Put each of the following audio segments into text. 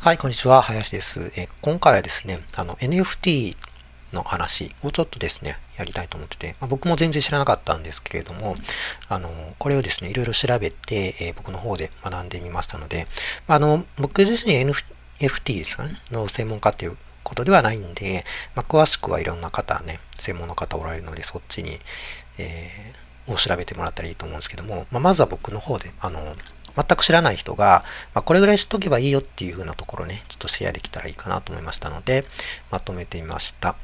はい、こんにちは。林です。え今回はですね、あの NFT の話をちょっとですね、やりたいと思ってて、まあ、僕も全然知らなかったんですけれども、あの、これをですね、いろいろ調べて、え、僕の方で学んでみましたので、まあ、あの、僕自身 NFT ですかね、の専門家ということではないんで、まあ、詳しくはいろんな方ね、専門の方おられるので、そっちに、えー、を調べてもらったらいいと思うんですけども、まあ、まずは僕の方で、あの、全く知らない人が、まあ、これぐらい知っとけばいいよっていう風なところね、ちょっとシェアできたらいいかなと思いましたので、まとめてみました。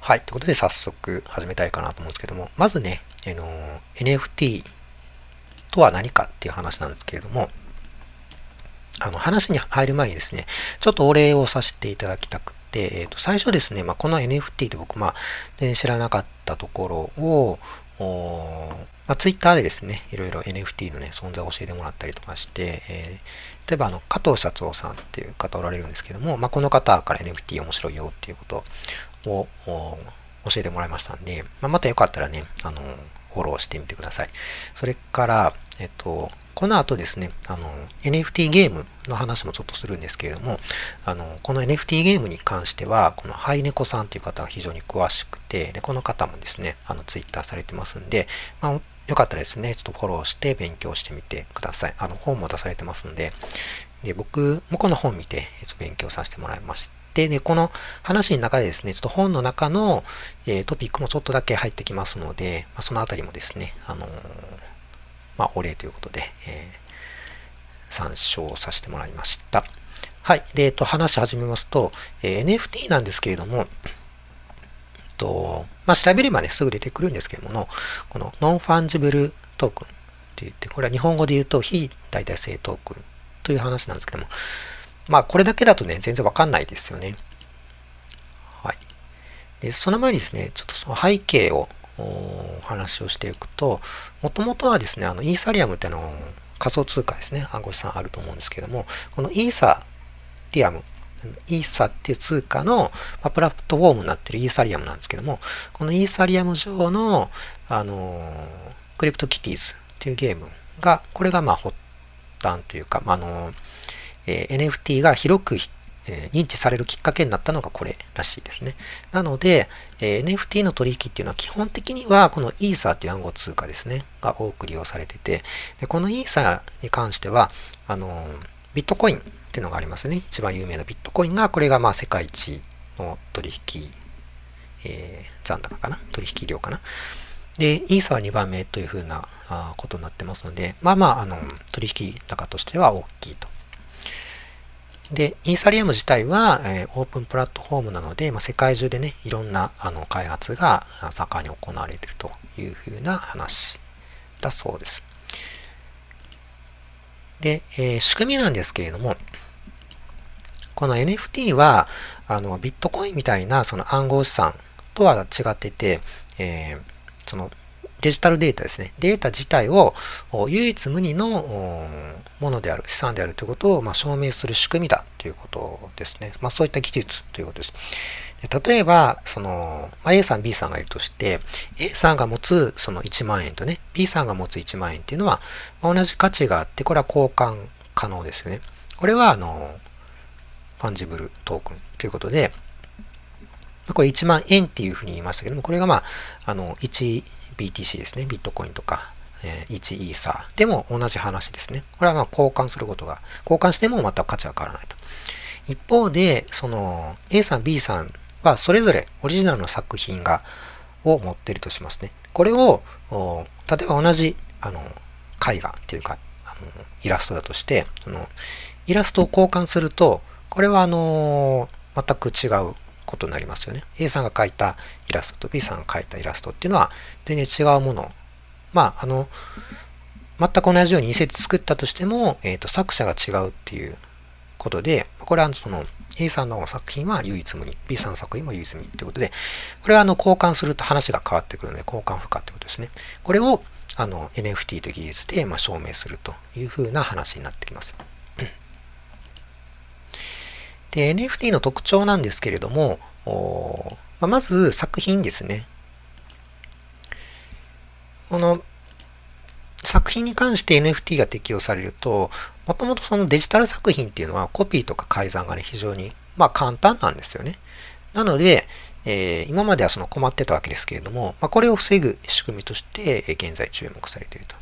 はい。ということで早速始めたいかなと思うんですけども、まずね、あの NFT とは何かっていう話なんですけれども、あの話に入る前にですね、ちょっとお礼をさせていただきたくて、えー、と最初ですね、まあ、この NFT って僕、まあ、全然知らなかったところを、まあ、ツイッターでですね、いろいろ NFT のね、存在を教えてもらったりとかして、えー、例えばあの、加藤社長さんっていう方おられるんですけども、まあ、この方から NFT 面白いよっていうことを教えてもらいましたんで、まあ、またよかったらね、あの、フォローしてみてください。それから、えっと、この後ですね、あの、NFT ゲームの話もちょっとするんですけれども、あの、この NFT ゲームに関しては、このハイネコさんという方が非常に詳しくて、で、この方もですね、あの、ツイッターされてますんで、まあ、よかったらですね、ちょっとフォローして勉強してみてください。あの、本も出されてますんで、で僕もこの本見て、ちょっと勉強させてもらいまして、で、この話の中でですね、ちょっと本の中の、えー、トピックもちょっとだけ入ってきますので、まあ、そのあたりもですね、あのー、まあ、お礼ということで、えー、参照させてもらいました。はい。で、えっと、話し始めますと、え NFT なんですけれども、と、まあ、調べればね、すぐ出てくるんですけれどもこのノンファンジブルトークンって言って、これは日本語で言うと非代替性トークンという話なんですけども、まあ、これだけだとね、全然わかんないですよね。はい。で、その前にですね、ちょっとその背景を話をしていくと、もともとはですね、あの、イーサリアムっての仮想通貨ですね、暗号資産あると思うんですけども、このイーサリアムイーサっていう通貨の、ま、プラットフォームになってるイーサリアムなんですけども、このイーサリアム上の、あの、クリプトキティーズっていうゲームが、これがまあ発端というか、まあ、の、えー、NFT が広く、え認知されるきっかけになったのがこれらしいですね。なので、え NFT の取引っていうのは基本的にはこのイーサーっていう暗号通貨ですね、が多く利用されてて、でこのイーサーに関しては、あのビットコインっていうのがありますね。一番有名なビットコインが、これがまあ世界一の取引、えー、残高かな？取引量かな？で、イーサは2番目というふうなことになってますので、まあまあ、あの、取引高としては大きいと。で、イーサリアム自体は、えー、オープンプラットフォームなので、まあ、世界中でね、いろんなあの開発が盛んに行われているというふうな話だそうです。で、えー、仕組みなんですけれども、この NFT は、あの、ビットコインみたいなその暗号資産とは違ってて、えー、そのデジタルデータですね。データ自体を唯一無二のものである、資産であるということを、ま証明する仕組みだということですね。まあ、そういった技術ということです。で例えば、その、ま、A さん、B さんがいるとして、A さんが持つその1万円とね、B さんが持つ1万円っていうのは、ま、同じ価値があって、これは交換可能ですよね。これは、あの、ファンジブルトークンということで、これ1万円っていうふうに言いましたけども、これがまあ、あの、BTC ですね。ビットコインとか、え1イーサーでも同じ話ですね。これはまあ交換することが、交換してもまた価値は変わらないと。一方で、その A さん、B さんはそれぞれオリジナルの作品が、を持っているとしますね。これを、例えば同じ、あの、絵画っていうか、あのイラストだとして、そのイラストを交換すると、これはあの全く違うことになりますよね。A さんが描いたイラストと B さんが描いたイラストっていうのは全然違うもの。まあ、あの、全く同じように2節作ったとしても、えっ、ー、と、作者が違うっていうことで、これはその A さんの作品は唯一無二、B さんの作品も唯一無二ということで、これはあの交換すると話が変わってくるので、交換不可ってことですね。これをあの NFT という技術でま証明するというふうな話になってきます。で、NFT の特徴なんですけれども、ままず作品ですね。この作品に関して NFT が適用されると、もともとそのデジタル作品っていうのはコピーとか改ざんがね、非常に、まあ簡単なんですよね。なので、えー、今まではその困ってたわけですけれども、まあ、これを防ぐ仕組みとして、え現在注目されていると。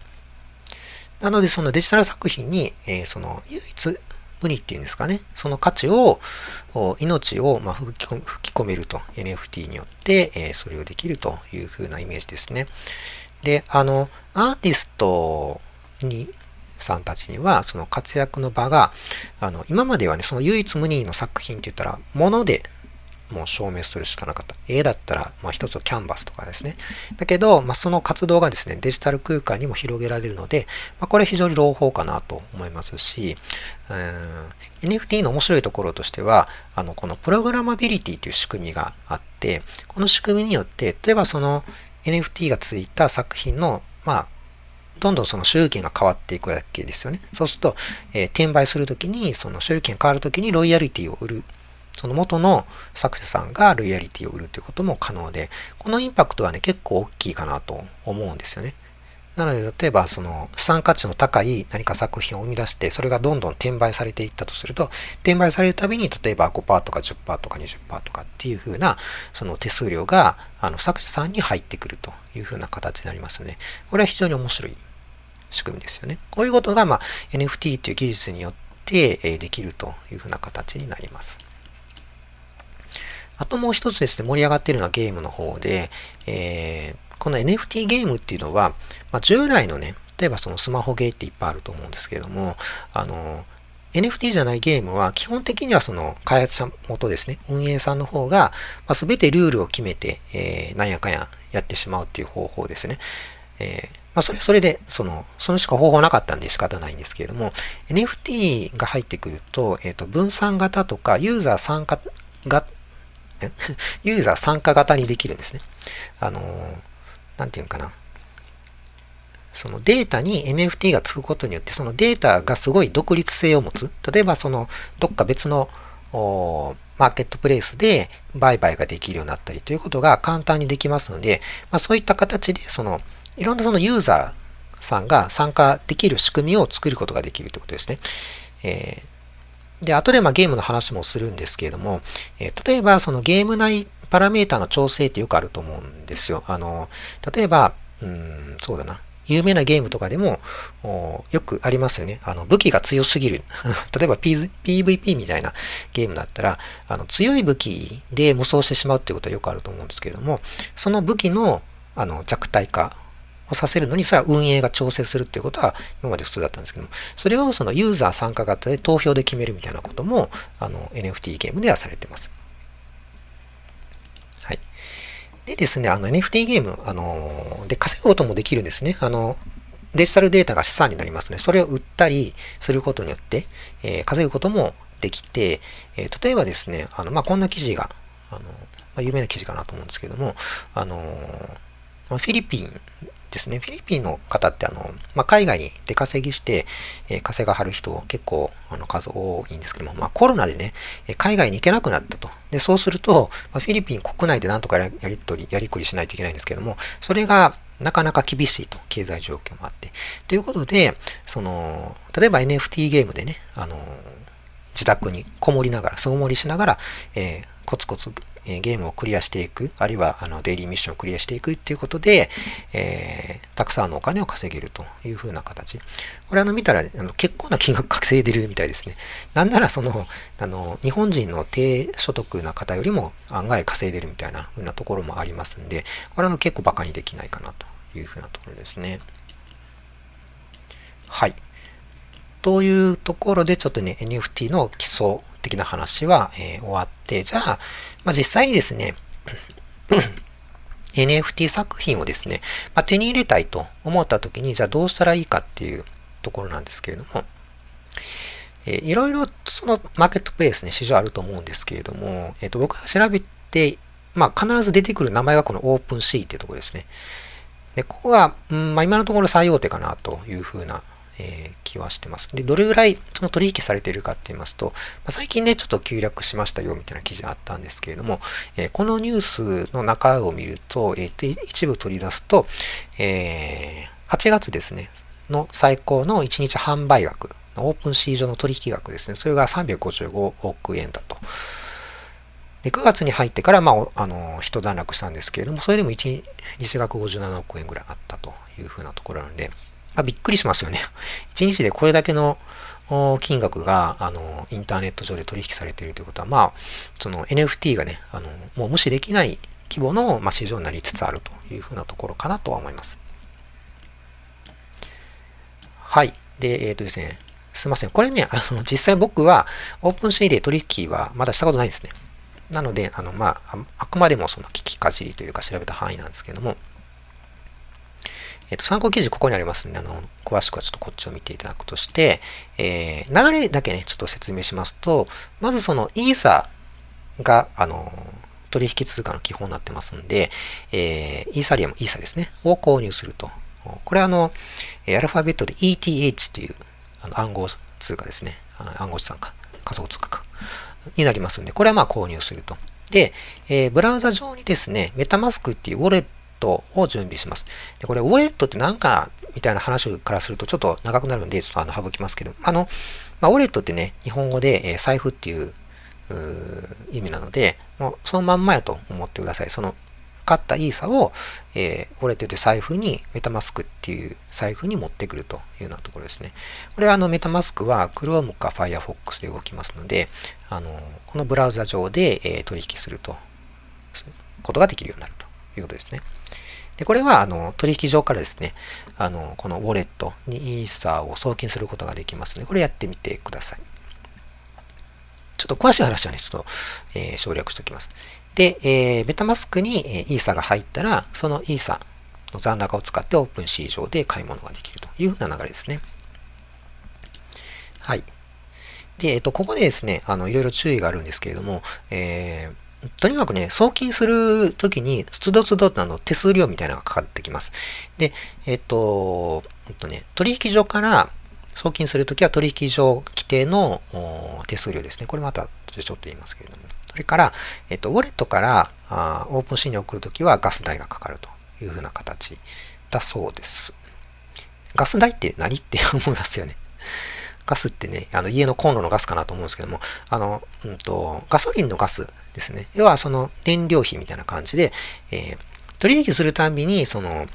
なので、そのデジタル作品に、えー、その唯一無二っていうんですかね、その価値を、命をま吹き込めると、NFT によって、えー、それをできるという風なイメージですね。で、あの、アーティストに、さんたちには、その活躍の場が、あの、今まではね、その唯一無二の作品って言ったら、ものでもう証明するしかなかった。絵だったら、まあ一つはキャンバスとかですね。だけど、まあその活動がですね、デジタル空間にも広げられるので、まあこれ非常に朗報かなと思いますし、NFT の面白いところとしては、あの、このプログラマビリティという仕組みがあって、この仕組みによって、例えばその NFT がついた作品の、まあ、どんどんその所有権が変わっていくわけですよね。そうすると、えー、転売するときに、その所有権変わるときにロイヤリティを売るその元の作者さんがロイヤリティを売るということも可能で、このインパクトはね、結構大きいかなと思うんですよね。なので、例えば、その、資産価値の高い何か作品を生み出して、それがどんどん転売されていったとすると、転売されるたびに、例えば5%とか10%とか20%とかっていう風な、その手数料が、あの、作者さんに入ってくるという風な形になりますよね。これは非常に面白い仕組みですよね。こういうことが、まあ、NFT という技術によって、できるという風な形になります。あともう一つですね、盛り上がっているのはゲームの方で、えー、この NFT ゲームっていうのは、まあ、従来のね、例えばそのスマホゲーっていっぱいあると思うんですけれども、あの、NFT じゃないゲームは基本的にはその開発者元ですね、運営さんの方が、まあ、全てルールを決めて、えー、なんやかんややってしまうっていう方法ですね。えーまあ、それ、それで、その、そのしか方法なかったんで仕方ないんですけれども、NFT が入ってくると、えっ、ー、と、分散型とか、ユーザー参加が、ユーザー参加型にできるんですね。あの、なんていうかな。そのデータに NFT がつくことによって、そのデータがすごい独立性を持つ。例えば、その、どっか別のマーケットプレイスで売買ができるようになったりということが簡単にできますので、まあ、そういった形で、その、いろんなそのユーザーさんが参加できる仕組みを作ることができるということですね。えーで、後でまあゲームの話もするんですけれども、えー、例えばそのゲーム内パラメータの調整ってよくあると思うんですよ。あの、例えば、うん、そうだな。有名なゲームとかでも、よくありますよね。あの、武器が強すぎる。例えば、P、PVP みたいなゲームだったら、あの、強い武器で無双してしまうっていうことはよくあると思うんですけれども、その武器の、あの、弱体化をさせるのに、それは運営が調整するっていうことは今まで普通だったんですけども、それをそのユーザー参加型で投票で決めるみたいなことも、あの NFT ゲームではされてます。はい。でですね、あの NFT ゲーム、あの、で稼ぐこともできるんですね。あの、デジタルデータが資産になりますね。それを売ったりすることによって、えー、稼ぐこともできて、えー、例えばですね、あの、まあ、こんな記事が、あの、まあ、有名な記事かなと思うんですけども、あの、フィリピンですね、フィリピンの方ってあの、まあ、海外に出稼ぎして、えー、稼がはる人結構あの数多いんですけども、まあ、コロナでね、海外に行けなくなったと。で、そうすると、まあ、フィリピン国内でなんとかやり取り、やりくりしないといけないんですけども、それがなかなか厳しいと、経済状況もあって。ということで、その、例えば NFT ゲームでね、あの、自宅にこもりながら、巣ごもりしながら、えー、コツコツえゲームをクリアしていく、あるいはあのデイリーミッションをクリアしていくっていうことで、えー、たくさんのお金を稼げるという風な形。これあの見たらあの結構な金額稼いでるみたいですね。なんならその、あの、日本人の低所得な方よりも案外稼いでるみたいな風なところもありますんで、これは結構バカにできないかなという風なところですね。はい。というところで、ちょっとね、NFT の基礎的な話は、えー、終わって、じゃあ、まあ、実際にですね、NFT 作品をですね、まあ、手に入れたいと思った時に、じゃあどうしたらいいかっていうところなんですけれども、えー、いろいろそのマーケットプレイスね、市場あると思うんですけれども、えっ、ー、と、僕が調べて、まあ、必ず出てくる名前がこのオープンシーっていうところですね。で、ここが、うんまあ、今のところ最大手かなというふうなえー、気はしてます。で、どれぐらいその取引されているかって言いますと、まあ、最近ね、ちょっと急落しましたよみたいな記事があったんですけれども、えー、このニュースの中を見ると、えー、一部取り出すと、えー、8月ですね、の最高の1日販売額オープンシー上の取引額ですね。それが355億円だと。で、9月に入ってから、まあ、あの、一段落したんですけれども、それでも1日額57億円ぐらいあったというふうなところなので、まあ、びっくりしますよね。1日でこれだけの金額が、あの、インターネット上で取引されているということは、まあ、その NFT がね、あの、もう無視できない規模の、まあ、市場になりつつあるというふうなところかなとは思います。はい。で、えっ、ー、とですね、すいません。これね、あの、実際僕はオープンシーで取引はまだしたことないんですね。なので、あの、まあ、あくまでもその聞きかじりというか調べた範囲なんですけども、えっと、参考記事ここにありますんで、あの、詳しくはちょっとこっちを見ていただくとして、えー、流れだけね、ちょっと説明しますと、まずそのイーサが、あの、取引通貨の基本になってますんで、えー、イーサリアム、イーサですね、を購入すると。これはあの、アルファベットで ETH というあの暗号通貨ですね。暗号資産か。仮想通貨か。になりますんで、これはまあ購入すると。で、えー、ブラウザ上にですね、メタマスクっていうウォレットを準備します。で、これウォレットって何かみたいな話からするとちょっと長くなるんで、ちょっとあの省きますけど、あの、まあ、ウォレットってね、日本語で、えー、財布っていう意味なので、もうそのまんまやと思ってください。その買ったイーサを、えー、ウォレットで財布に、メタマスクっていう財布に持ってくるというようなところですね。これはあのメタマスクは Chrome か Firefox で動きますので、あのこのブラウザ上で、えー、取引すると、ことができるようになるということですね。で、これは、あの、取引上からですね、あの、このウォレットにイーサーを送金することができますので、これやってみてください。ちょっと詳しい話はね、ちょっと、えー、省略しておきます。で、えー、メタマスクに、えー、イーサが入ったら、そのイーサの残高を使ってオープンシー上で買い物ができるというふうな流れですね。はい。で、えっと、ここでですね、あの、いろいろ注意があるんですけれども、えー、とにかくね、送金するときに、つどつどあの手数料みたいなのがかかってきます。で、えっと、えっとね、取引所から送金するときは取引所規定の手数料ですね。これまたちょっと言いますけれども。それから、えっと、ウォレットからあオープンシーンに送るときはガス代がかかるというふうな形だそうです。ガス代って何？って思いますよね。ガスってね、あの家のコンロのガスかなと思うんですけども、あの、うんと、ガソリンのガスですね。要はその燃料費みたいな感じで、えー、取引するたびに、その、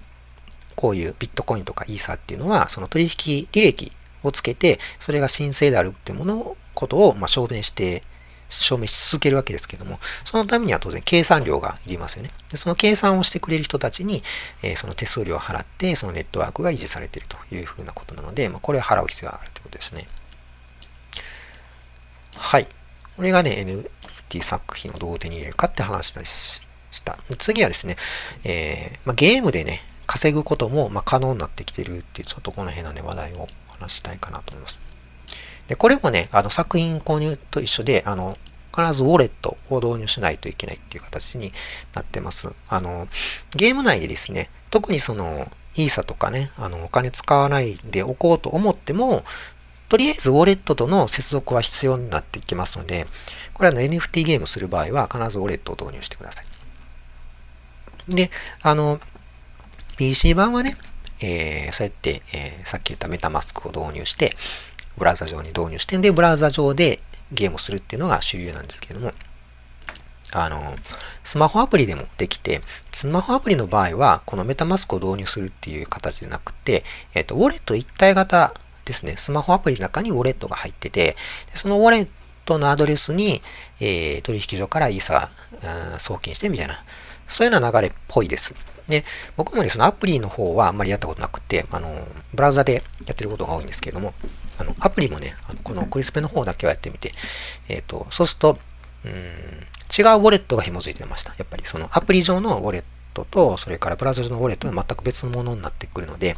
こういうビットコインとかイーサーっていうのは、その取引履歴をつけて、それが申請であるっていうものを、ことを、ま証明して証明し続けるわけですけども、そのためには当然計算量がいりますよね。でその計算をしてくれる人たちに、えー、その手数料を払って、そのネットワークが維持されているというふうなことなので、まあ、これを払う必要があるということですね。はい。これがね、NFT 作品をどう手に入れるかって話でした。次はですね、えーまあ、ゲームでね、稼ぐこともま可能になってきてるっていう、ちょっとこの辺のね、話題を話したいかなと思います。で、これもね、あの作品購入と一緒で、あの、必ずウォレットを導入しないといけないっていう形になってます。あの、ゲーム内でですね、特にその、イーサとかね、あの、お金使わないでおこうと思っても、とりあえずウォレットとの接続は必要になってきますので、これは、ね、NFT ゲームする場合は必ずウォレットを導入してください。で、あの、PC 版はね、えー、そうやって、えー、さっき言ったメタマスクを導入して、ブラウザ上に導入してん、で、ブラウザ上でゲームをするっていうのが主流なんですけども、あの、スマホアプリでもできて、スマホアプリの場合は、このメタマスクを導入するっていう形でなくて、えっ、と、ウォレット一体型ですね、スマホアプリの中にウォレットが入ってて、そのウォレットのアドレスに、えー、取引所からイーサー送金してみたいな、そういうような流れっぽいです。で、僕もね、そのアプリの方はあんまりやったことなくて、あの、ブラウザでやってることが多いんですけれども、あの、アプリもね、あのこのクリスペの方だけはやってみて、えっ、ー、と、そうすると、うん、違うウォレットが紐づいてました。やっぱりそのアプリ上のウォレットと、それからブラウザ上のウォレットは全く別のものになってくるので、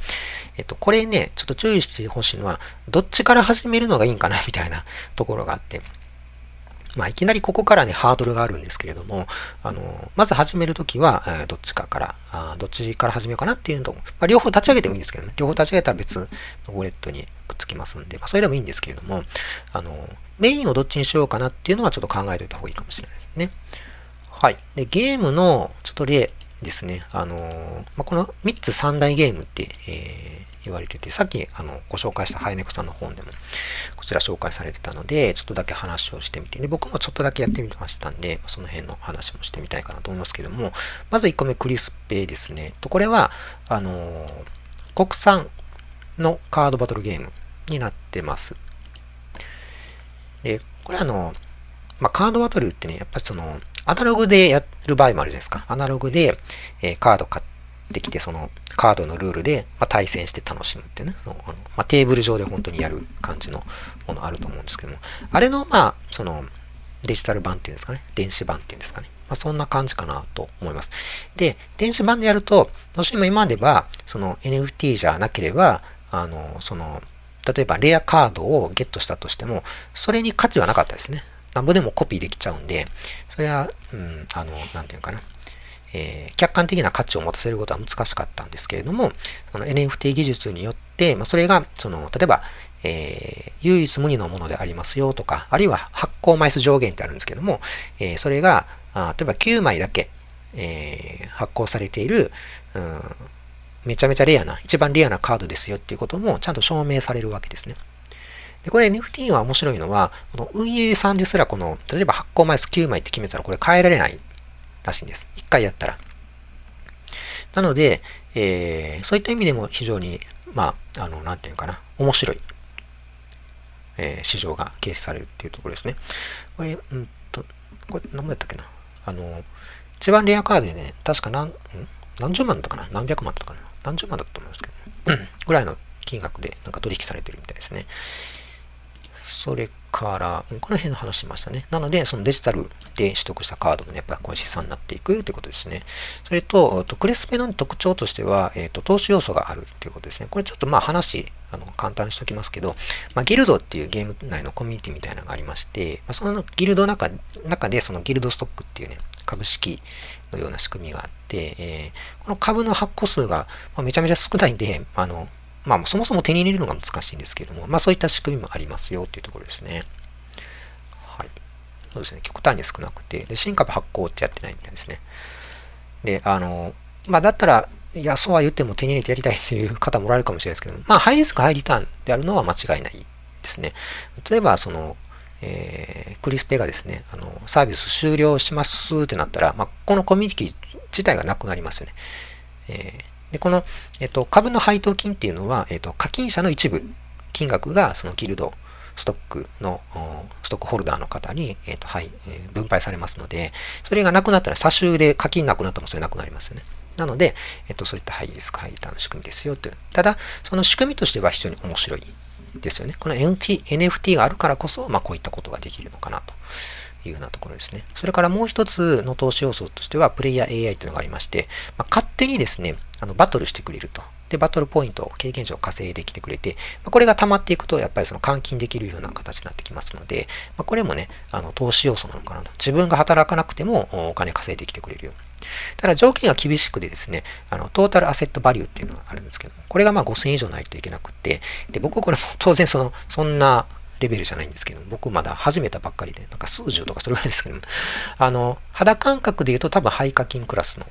えっ、ー、と、これね、ちょっと注意してほしいのは、どっちから始めるのがいいんかな、みたいなところがあって、まあ、いきなりここからね、ハードルがあるんですけれども、あの、まず始めるときは、え、どっちかから、あどっちから始めようかなっていうのと、まあ、両方立ち上げてもいいんですけどね、両方立ち上げたら別のウォレットにくっつきますんで、まあ、それでもいいんですけれども、あの、メインをどっちにしようかなっていうのはちょっと考えておいた方がいいかもしれないですね。はい。で、ゲームの、ちょっと例ですね、あの、まあ、この3つ3大ゲームって、えー言われてて、さっきあのご紹介したハイネクさんの本でもこちら紹介されてたので、ちょっとだけ話をしてみて、で僕もちょっとだけやってみましたんで、その辺の話もしてみたいかなと思いますけども、まず1個目クリスペですね。とこれは、あの国産のカードバトルゲームになってます。で、これあの、まあ、カードバトルってね、やっぱりその、アナログでやる場合もあるじゃないですか。アナログで、えー、カード買ってきて、そのカードのルールで、まあ、対戦して楽しむってね、あのまあ、テーブル上で本当にやる感じのものあると思うんですけども、あれの、まあ、その、デジタル版っていうんですかね、電子版っていうんですかね。まあ、そんな感じかなと思います。で、電子版でやると、どうしても今までは、その NFT じゃなければ、あの、その、例えばレアカードをゲットしたとしても、それに価値はなかったですね。なんぼでもコピーできちゃうんで、それは、うん、あの、なんていうかな。えー、客観的な価値を持たせることは難しかったんですけれども、その NFT 技術によって、まあ、それが、その、例えば、えー、唯一無二のものでありますよとか、あるいは発行枚数上限ってあるんですけども、えー、それが、あ例えば9枚だけ、えー、発行されている、うん、めちゃめちゃレアな、一番レアなカードですよっていうこともちゃんと証明されるわけですね。で、これ NFT は面白いのは、この運営さんですらこの、例えば発行枚数9枚って決めたらこれ変えられないらしいんです。一回やったら。なので、えー、そういった意味でも非常に、まあ、あの、なんていうかな、面白い、えー、市場が形成されるっていうところですね。これ、うんと、これ何もやったっけな。あの、一番レアカードでね、確か何、何十万だったかな？何百万だったかな？何十万だったと思いますけど、ぐらいの金額でなんか取引されてるみたいですね。それから、この辺の話しましたね。なので、そのデジタルで取得したカードもね、やっぱりこういう資産になっていくということですね。それと、とクレスペの特徴としては、えっ、ー、と、投資要素があるっていうことですね。これちょっとまあ話、あの、簡単にしておきますけど、まあ、ギルドっていうゲーム内のコミュニティみたいなのがありまして、まあ、そのギルドの中中で、そのギルドストックっていうね、株式のような仕組みがあって、えー、この株の発行数がめちゃめちゃ少ないんで、あの、まあ、そもそも手に入れるのが難しいんですけども、まあ、そういった仕組みもありますよっていうところですね。はい。そうですね。極端に少なくて、で、新株発行ってやってないみたいですね。で、あの、まあ、だったら、いや、そうは言っても手に入れてやりたいという方もおられるかもしれないですけども、まあ、ハイリスク、ハイリターンであるのは間違いないですね。例えば、その、えー、クリスペがですね、あの、サービス終了しますってなったら、まあ、このコミュニティ自体がなくなりますよね。えーで、この、えっと、株の配当金っていうのは、えっと、課金者の一部、金額がそのギルド、ストックの、ストックホルダーの方に、えっと、はい、え分配されますので、それがなくなったら、差しで課金なくなってもそれなくなりますよね。なので、えっと、そういったハイリスク、ハイリターンの仕組みですよという。ただ、その仕組みとしては非常に面白いですよね。この NFT があるからこそ、まあ、こういったことができるのかなというようなところですね。それからもう一つの投資要素としては、プレイヤー AI というのがありまして、まあ、勝手にですね、あのバトルしてくれると。で、バトルポイント、経験値を稼いできてくれて、まあ、これが溜まっていくと、やっぱりその換金できるような形になってきますので、まあ、これもね、あの投資要素なのかなと。自分が働かなくてもお金稼いできてくれるようただ条件が厳しくてですね、あの、トータルアセットバリューっていうのがあるんですけどこれがまあ5000以上ないといけなくて、で、僕これも当然その、そんなレベルじゃないんですけど、僕まだ始めたばっかりで、なんか数十とかそれぐらいですけど、あの、肌感覚で言うと多分肺課金クラスの、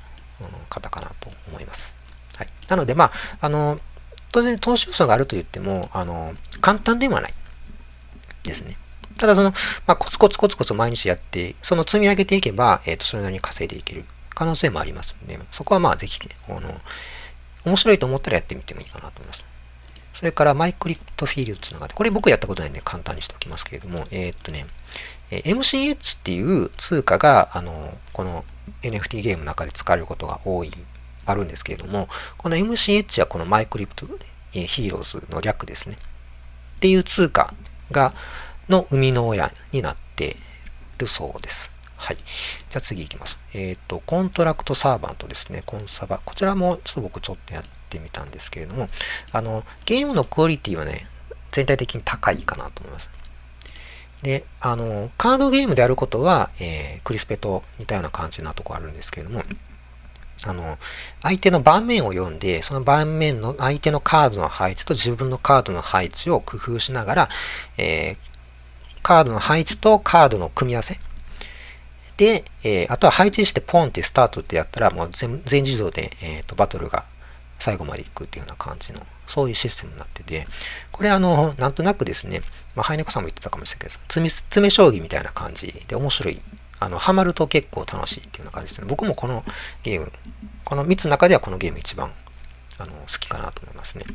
方かなと思います。はい。なので、まあ、あの、当然投資要素があると言っても、あの、簡単ではないですね。ただその、まあ、コツコツコツコツ毎日やって、その積み上げていけば、えっ、ー、と、それなりに稼いでいける可能性もありますので、そこはまあぜひね、あの、面白いと思ったらやってみてもいいかなと思います。それからマイクリプトフィールドっていうのがって、これ僕やったことないんで簡単にしておきますけれども、えー、っとね、MCH っていう通貨が、あの、この NFT ゲームの中で使われることが多い、あるんですけれども、この MCH はこのマイクリプトヒーローズの略ですね。っていう通貨が、の生みの親になってるそうです。はい。じゃあ次行きます。えっ、ー、と、コントラクトサーバントですね。コンサバ。こちらもちょっと僕ちょっとやってみたんですけれども、あの、ゲームのクオリティはね、全体的に高いかなと思います。で、あの、カードゲームであることは、えー、クリスペと似たような感じなとこあるんですけれども、あの、相手の盤面を読んで、その盤面の相手のカードの配置と自分のカードの配置を工夫しながら、えー、カードの配置とカードの組み合わせ。で、えー、あとは配置してポンってスタートってやったら、もう全自動で、えーと、バトルが最後まで行くっていうような感じの、そういうシステムになってて、これあの、なんとなくですね、まあ、ハイネコさんも言ってたかもしれないけど、詰め、詰め将棋みたいな感じで面白い。あの、ハマると結構楽しいっていうような感じですね。僕もこのゲーム、この3つの中ではこのゲーム一番、あの、好きかなと思いますね。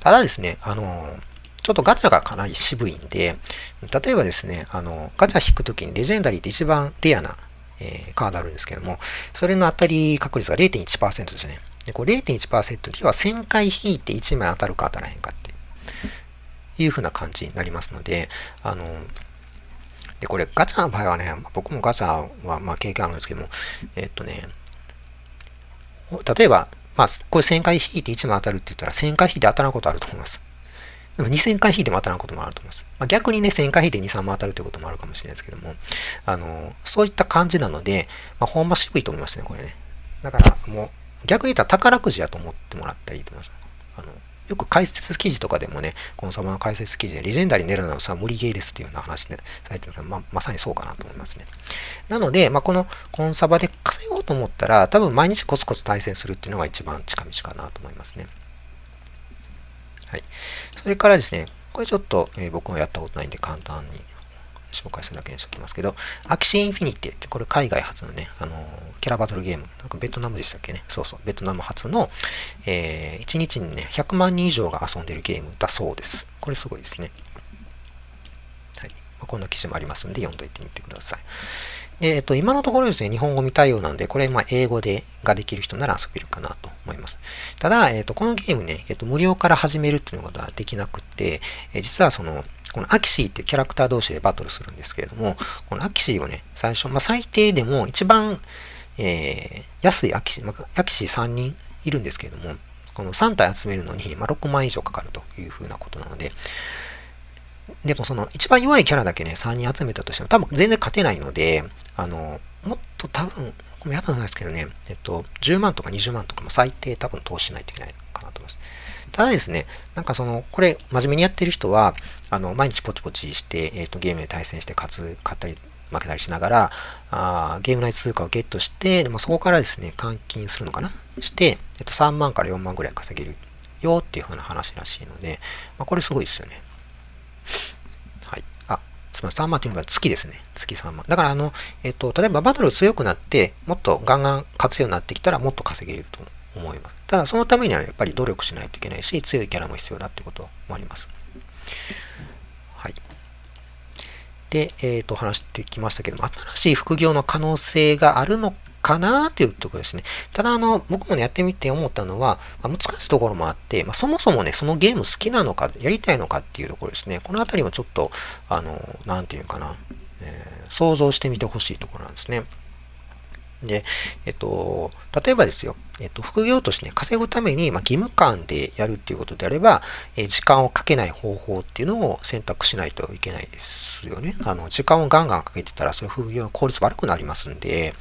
ただですね、あの、ちょっとガチャがかなり渋いんで、例えばですね、あの、ガチャ引くときにレジェンダリーって一番レアな、えー、カードあるんですけども、それの当たり確率が0.1%ですね。で、これ0.1%って要は1000回引いて1枚当たるか当たらへんかっていう風な感じになりますので、あの、で、これガチャの場合はね、僕もガチャはまあ経験あるんですけども、えっとね、例えば、まあ、これ1000回引いて1枚当たるって言ったら1000回引いて当たらんことあると思います。でも2000回引いても当たらんこともあると思います。まあ、逆にね、1000回引いて2、3も当たるということもあるかもしれないですけども、あの、そういった感じなので、まあ、ほんま渋いと思いますね、これね。だからもう、逆に言ったら宝くじやと思ってもらったらいいと思います。あの、よく解説記事とかでもね、コンサバの解説記事で、レジェンダリー狙うのはさ、無理ゲーですっていうような話で、されてるままさにそうかなと思いますね。なので、まあ、このコンサバで稼ごうと思ったら、多分毎日コツコツ対戦するっていうのが一番近道かなと思いますね。はい。それからですね、これちょっと、えー、僕もやったことないんで簡単に紹介するだけにしておきますけど、アキシーインフィニティって、これ海外発のね、あのー、キャラバトルゲーム。なんかベトナムでしたっけね？そうそう、ベトナム発の、えー、1日にね、100万人以上が遊んでるゲームだそうです。これすごいですね。はい。まあ、こんな記事もありますんで、読んどいてみてください。えっ、ー、と、今のところですね、日本語未対応なんで、これ、まあ、英語で、ができる人なら遊べるかなと思います。ただ、えっ、ー、と、このゲームね、えっ、ー、と、無料から始めるっていうのができなくて、え実はその、このアキシーっていうキャラクター同士でバトルするんですけれども、このアキシーをね、最初、まあ、最低でも一番、えー、安いアキシー、まあ、アキシー3人いるんですけれども、この3体集めるのに、まあ、6万以上かかるというふうなことなので、でもその一番弱いキャラだけね、3人集めたとしても多分全然勝てないので、あの、もっと多分、これやったことないですけどね、えっと、10万とか20万とかも最低多分投資しないといけないかなと思います。ただですね、なんかその、これ、真面目にやってる人は、あの、毎日ポチポチして、えっ、と、ゲームで対戦して勝つ、勝ったり、負けたりしながら、あーゲーム内通貨をゲットして、でもそこからですね、換金するのかな？して、えっ、と、3万から4万ぐらい稼げるよっていう風な話らしいので、まあ、これすごいですよね。はい。あ、つまり3万っていうのは月ですね。月3万。だからあの、えっ、と、例えばバトル強くなって、もっとガンガン勝つようになってきたらもっと稼げると思います。ただそのためにはやっぱり努力しないといけないし、強いキャラも必要だってこともあります。はい。で、えっ、ー、と、話してきましたけども、新しい副業の可能性があるのかなーっていうところですね。ただ、あの、僕もね、やってみて思ったのは、まあ、難しいところもあって、まあ、そもそもね、そのゲーム好きなのか、やりたいのかっていうところですね。このあたりもちょっと、あの、なんていうかな、えー、想像してみてほしいところなんですね。で、えっと、例えばですよ、えっと、副業としてね、稼ぐために、まあ、義務感でやるっていうことであれば、え時間をかけない方法っていうのを選択しないといけないですよね。あの、時間をガンガンかけてたら、そういう副業の効率悪くなりますんで、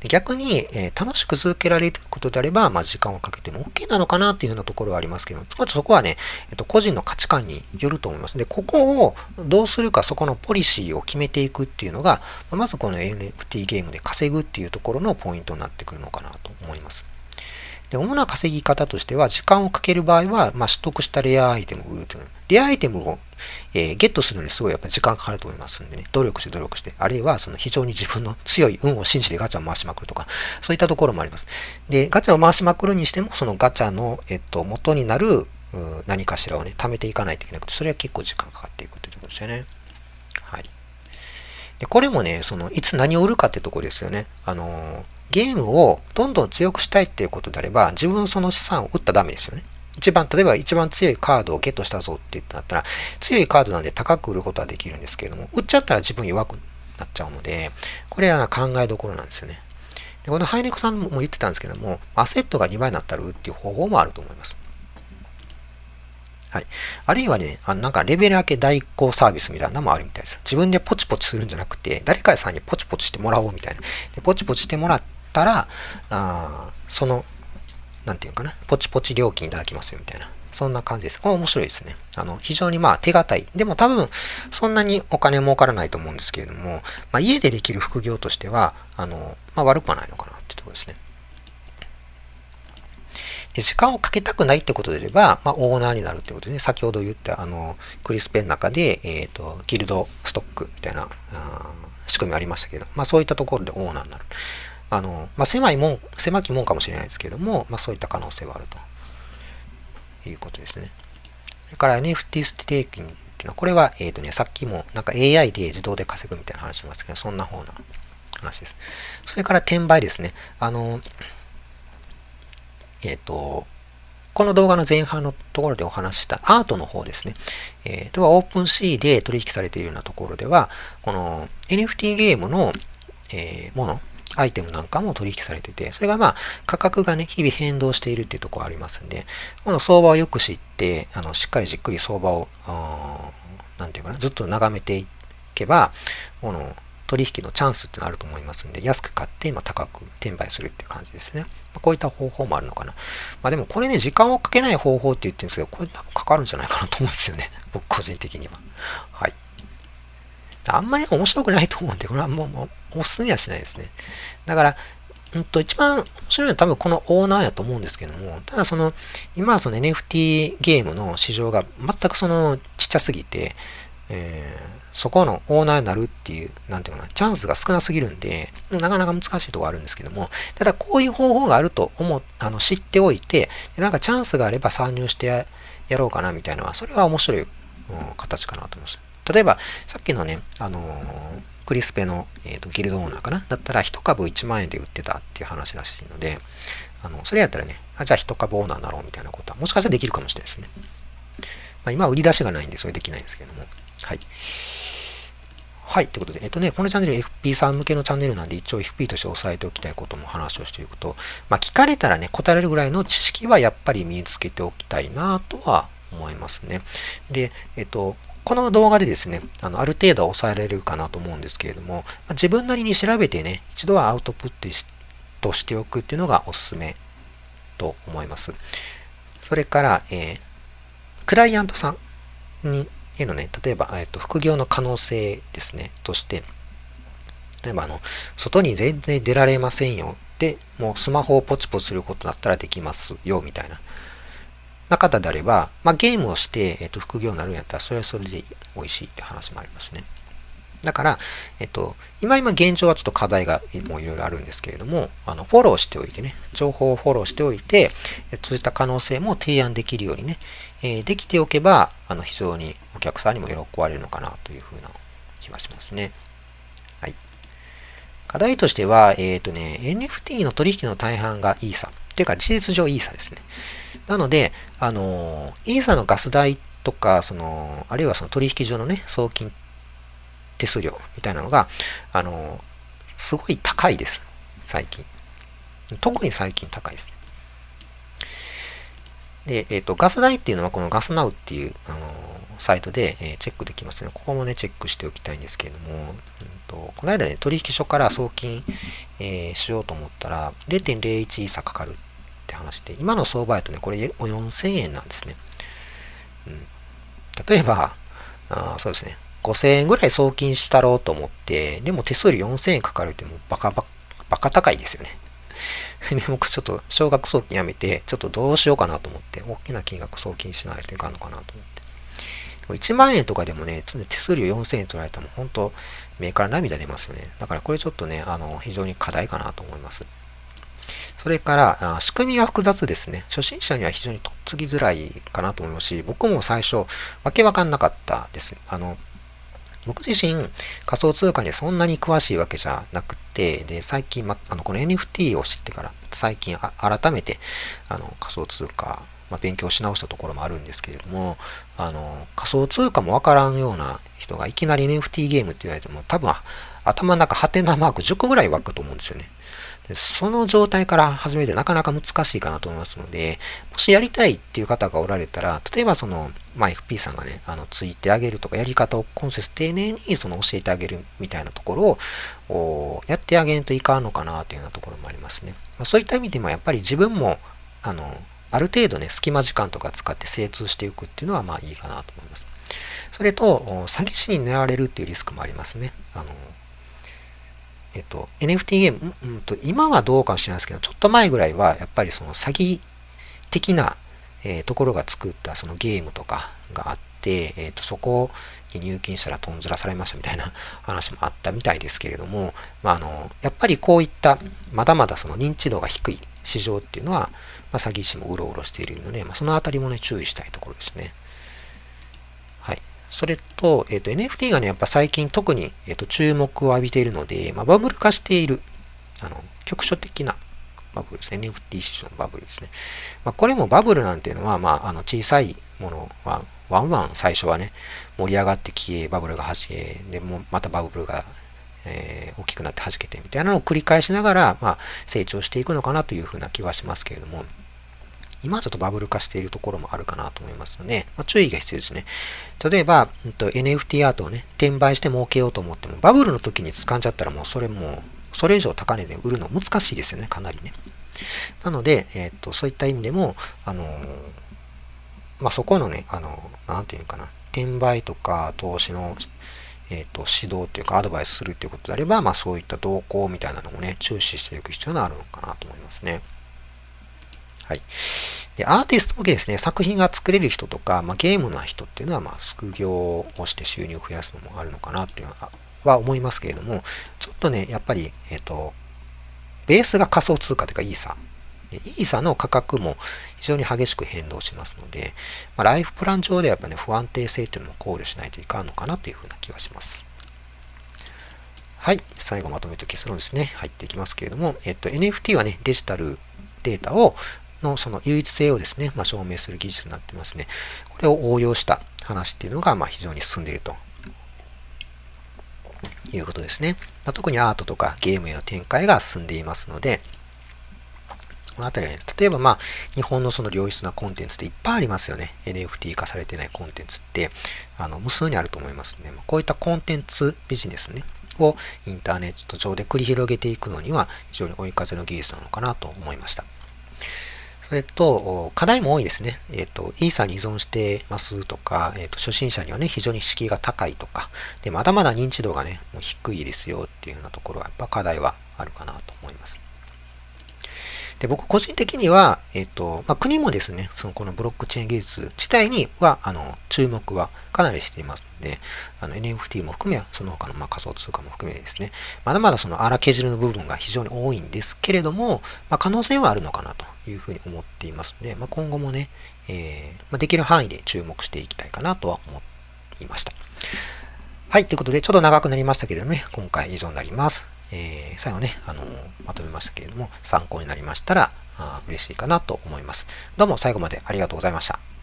で逆に、えー、楽しく続けられることであれば、まあ、時間をかけても OK なのかなっていうようなところはありますけど、ちょっとそこはね、えっと、個人の価値観によると思います。で、ここをどうするか、そこのポリシーを決めていくっていうのが、まずこの NFT ゲームで稼ぐっていうところのポイントになってくるのかなと思います。で、主な稼ぎ方としては、時間をかける場合は、まあ、取得したレアアイテムを売るという。レアアイテムを、えー、ゲットするのにすごいやっぱ時間かかると思いますんでね、努力して努力して、あるいはその非常に自分の強い運を信じてガチャを回しまくるとか、そういったところもあります。で、ガチャを回しまくるにしても、そのガチャの、えっと、元になる何かしらをね、貯めていかないといけなくて、それは結構時間かかっていくというころですよね。はい。で、これもね、その、いつ何を売るかってとこですよね。あのゲームをどんどん強くしたいっていうことであれば、自分のその資産を売ったらダメですよね。一番、例えば一番強いカードをゲットしたぞって言ったら、強いカードなんで高く売ることはできるんですけれども、売っちゃったら自分弱くなっちゃうので、これは考えどころなんですよね。でこのハイネコさんも言ってたんですけども、アセットが2倍になったら売るっていう方法もあると思います。はい。あるいはね、あなんかレベル分け代行サービスみたいなのもあるみたいです。自分でポチポチするんじゃなくて、誰かさんにポチポチしてもらおうみたいな。でポチポチしてもらったら、あその、なんていうかな、ポチポチ料金いただきますよみたいな。そんな感じです。これ面白いですね。あの、非常にまあ手堅い。でも多分、そんなにお金儲からないと思うんですけれども、まあ、家でできる副業としては、あの、まあ、悪くはないのかなってところですね。時間をかけたくないってことであれば、まあ、オーナーになるってことでね、先ほど言った、あの、クリスペンの中で、えっ、ー、と、ギルドストックみたいな、仕組みありましたけど、まあ、そういったところでオーナーになる。あの、まあ、狭いもん、狭きもんかもしれないですけども、まあ、そういった可能性はあるということですね。それから NFT ステーキングっていうのは、これは、えっ、ー、とね、さっきもなんか AI で自動で稼ぐみたいな話しますけど、そんなような話です。それから転売ですね。あの、えっ、ー、と、この動画の前半のところでお話したアートの方ですね。えー、とは OpenSea で取引されているようなところでは、この NFT ゲームの、えー、もの、アイテムなんかも取引されてて、それがまあ価格がね、日々変動しているっていうところありますんで、この相場をよく知って、あの、しっかりじっくり相場を、なんていうかな、ずっと眺めていけば、この取引のチャンスってのあると思いますんで、安く買って、ま高く転売するっていう感じですね。まこういった方法もあるのかな。まあでもこれね、時間をかけない方法って言ってるんですけど、これ多分かかるんじゃないかなと思うんですよね。僕個人的には。はい。あんまり面白くないと思うんで、これはもう、もうおすすめはしないですね。だから、うんと、一番面白いのは多分このオーナーやと思うんですけども、ただその、今はその NFT ゲームの市場が全くそのちっちゃすぎて、えーそこのオーナーになるっていう、なんていうかな、チャンスが少なすぎるんで、なかなか難しいところあるんですけども、ただこういう方法があると思あの知っておいて、なんかチャンスがあれば参入してやろうかなみたいなのは、それは面白い、うん、形かなと思います。例えば、さっきのね、あのー、クリスペの、えーと、ギルドオーナーかな？だったら1株1万円で売ってたっていう話らしいので、あのそれやったらね、あじゃあ1株オーナーになろうみたいなことは、もしかしたらできるかもしれないですね。まあ、今は売り出しがないんで、それできないんですけども。はい。はい。ということで、えっとね、このチャンネル FP さん向けのチャンネルなんで、一応 FP として押さえておきたいことも話をしていくと、まあ、聞かれたらね、答えられるぐらいの知識はやっぱり身につけておきたいなとは思いますね。で、えっと、この動画でですね、あのある程度は抑えられるかなと思うんですけれども、まあ、自分なりに調べてね、一度はアウトプットしておくっていうのがおすすめと思います。それから、えー、クライアントさんにへのね、例えば、えっと、副業の可能性ですね、として、例えば、あの、外に全然出られませんよ。で、もうスマホをポチポチすることだったらできますよ、みたいな。な方であれば、まあ、ゲームをして、えっと、副業になるんやったら、それはそれで美味しいって話もありますね。だから、えっと、今今現状はちょっと課題がもういろいろあるんですけれども、あの、フォローしておいてね、情報をフォローしておいて、そういった可能性も提案できるようにね、えー、できておけば、あの、非常にお客さんにも喜ばれるのかなというふうな気がしますね。はい。課題としては、えっ、ー、とね、NFT の取引の大半がイーサ。っていうか、事実上イーサですね。なので、あの、イーサのガス代とか、その、あるいはその取引所のね、送金って手数料みたいなのが、あの、すごい高いです。最近。特に最近高いですね。で、えっ、ー、と、ガス代っていうのはこのガスナウっていう、あのサイトで、えー、チェックできますので、ここもね、チェックしておきたいんですけれども、うんと、この間ね、取引所から送金、え、しようと思ったら、0.01イーサかかるって話で、今の相場やとね、これ4000円なんですね。うん、例えば、あそうですね、5000円ぐらい送金したろうと思って、でも手数料4000円かかるってもうバカバカ、高いですよね。で、僕ちょっと少額送金やめて、ちょっとどうしようかなと思って、大きな金額送金しないといかんのかなと思って。1万円とかでもね、手数料4000円取られたらもう本当、目から涙出ますよね。だからこれちょっとね、あの、非常に課題かなと思います。それから、仕組みが複雑ですね。初心者には非常にとっつきづらいかなと思いますし、僕も最初、わけわかんなかったです。あの、僕自身仮想通貨にそんなに詳しいわけじゃなくて、で、最近、ま、あの、この NFT を知ってから、最近改めて、あの、仮想通貨、ま、勉強し直したところもあるんですけれども、あの、仮想通貨もわからんような人がいきなり NFT ゲームって言われても、多分、頭の中、ハテナマーク10個ぐらい湧くと思うんですよね。でその状態から始めてなかなか難しいかなと思いますので、もしやりたいっていう方がおられたら、例えばその、まあ、FP さんがね、あの、ついてあげるとか、やり方を今節丁寧にその教えてあげるみたいなところを、やってあげんといかんのかなというようなところもありますね。まあ、そういった意味でもやっぱり自分も、あの、ある程度ね、隙間時間とか使って精通していくっていうのはまあいいかなと思います。それと、詐欺師に狙われるっていうリスクもありますね。あの、えっと、NFT ゲーム、うんと、今はどうかもしれないですけど、ちょっと前ぐらいは、やっぱりその詐欺的な、えー、ところが作ったそのゲームとかがあって、えっ、ー、と、そこに入金したらとんずらされましたみたいな 話もあったみたいですけれども、まあ、あの、やっぱりこういった、まだまだその認知度が低い市場っていうのは、まあ、詐欺師もうろうろしているので、まあ、そのあたりもね、注意したいところですね。それと、えっ、ー、と、NFT がね、やっぱ最近特に、えっ、ー、と、注目を浴びているので、まあ、バブル化している、あの、局所的なバブルですね。NFT 市場のバブルですね。まあ、これもバブルなんていうのは、まあ、あの、小さいものは、ワンワン最初はね、盛り上がって消え、バブルが走え、で、もまたバブルが、えー、大きくなって弾けてみたいなのを繰り返しながら、まあ、成長していくのかなというふうな気はしますけれども、今ちょっとバブル化しているところもあるかなと思いますので、まあ、注意が必要ですね。例えば、うん、と NFT アートをね、転売して儲けようと思っても、バブルの時に掴んじゃったらもうそれも、それ以上高値で売るの難しいですよね、かなりね。なので、えっ、と、そういった意味でも、あのー、まあ、そこのね、あの、なんていうかな、転売とか投資の、えっ、と、指導というかアドバイスするということであれば、まあ、そういった動向みたいなのもね、注視していく必要があるのかなと思いますね。はい。で、アーティスト向けですね、作品が作れる人とか、まあ、ゲームな人っていうのは、まあ、副業をして収入を増やすのもあるのかなっていうのは思いますけれども、ちょっとね、やっぱり、えっ、ー、と、ベースが仮想通貨というかイーサ。イーサの価格も非常に激しく変動しますので、まあ、ライフプラン上ではやっぱね、不安定性っていうのも考慮しないといかんのかなというふうな気はします。はい。最後まとめて結論ですね。入っていきますけれども、えっと、NFT はね、デジタルデータをのその唯一性をですね、まあ、証明する技術になってますね。これを応用した話っていうのが、まあ、非常に進んでいるということですね。まあ、特にアートとかゲームへの展開が進んでいますので、このあたりは、ね、例えばまあ、日本のその良質なコンテンツっていっぱいありますよね。NFT 化されてないコンテンツって、あの、無数にあると思いますので、こういったコンテンツビジネスね、をインターネット上で繰り広げていくのには、非常に追い風の技術なのかなと思いました。それと、課題も多いですね。えっ、ー、と、イーサに依存してますとか、えっ、ー、と、初心者にはね、非常に敷居が高いとか、で、まだまだ認知度がね、もう低いですよっていうようなところは、やっぱ課題はあるかなと思います。で、僕個人的には、えっ、と、まあ、国もですね、そのこのブロックチェーン技術自体には、あの、注目はかなりしていますので、あの、NFT も含め、その他のま仮想通貨も含めですね、まだまだその荒削りの部分が非常に多いんですけれども、まあ、可能性はあるのかなというふうに思っていますので、まあ、今後もね、えー、まできる範囲で注目していきたいかなとは思いました。はい、ということで、ちょっと長くなりましたけれどもね、今回以上になります。えー、最後ね、あのまとめましたけれども、参考になりましたらあ嬉しいかなと思います。どうも最後までありがとうございました。